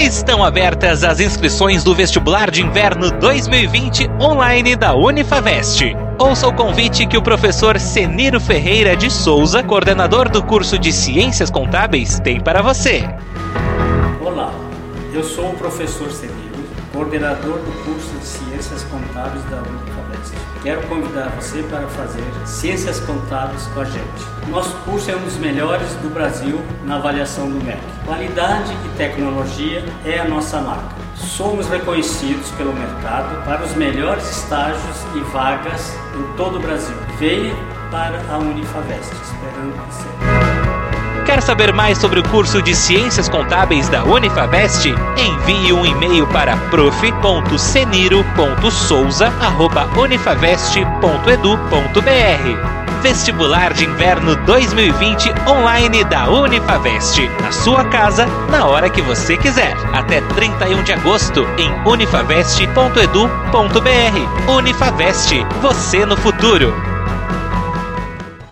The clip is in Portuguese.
Estão abertas as inscrições do vestibular de inverno 2020 online da Unifavest. Ouça o convite que o professor Seniro Ferreira de Souza, coordenador do curso de Ciências Contábeis, tem para você. Olá, eu sou o professor Seniro, coordenador do curso de Ciências Contábeis da Unifavest. Quero convidar você para fazer Ciências Contábeis com a gente. Nosso curso é um dos melhores do Brasil na avaliação do MEC. Qualidade e tecnologia é a nossa marca. Somos reconhecidos pelo mercado para os melhores estágios e vagas em todo o Brasil. Venha para a Unifavest, esperando você. Quer saber mais sobre o curso de Ciências Contábeis da Unifavest? Envie um e-mail para prof.ceniro.souza.unifavest.edu.br. Vestibular de Inverno 2020 online da Unifavest. Na sua casa, na hora que você quiser. Até 31 de agosto em unifavest.edu.br. Unifavest, você no futuro.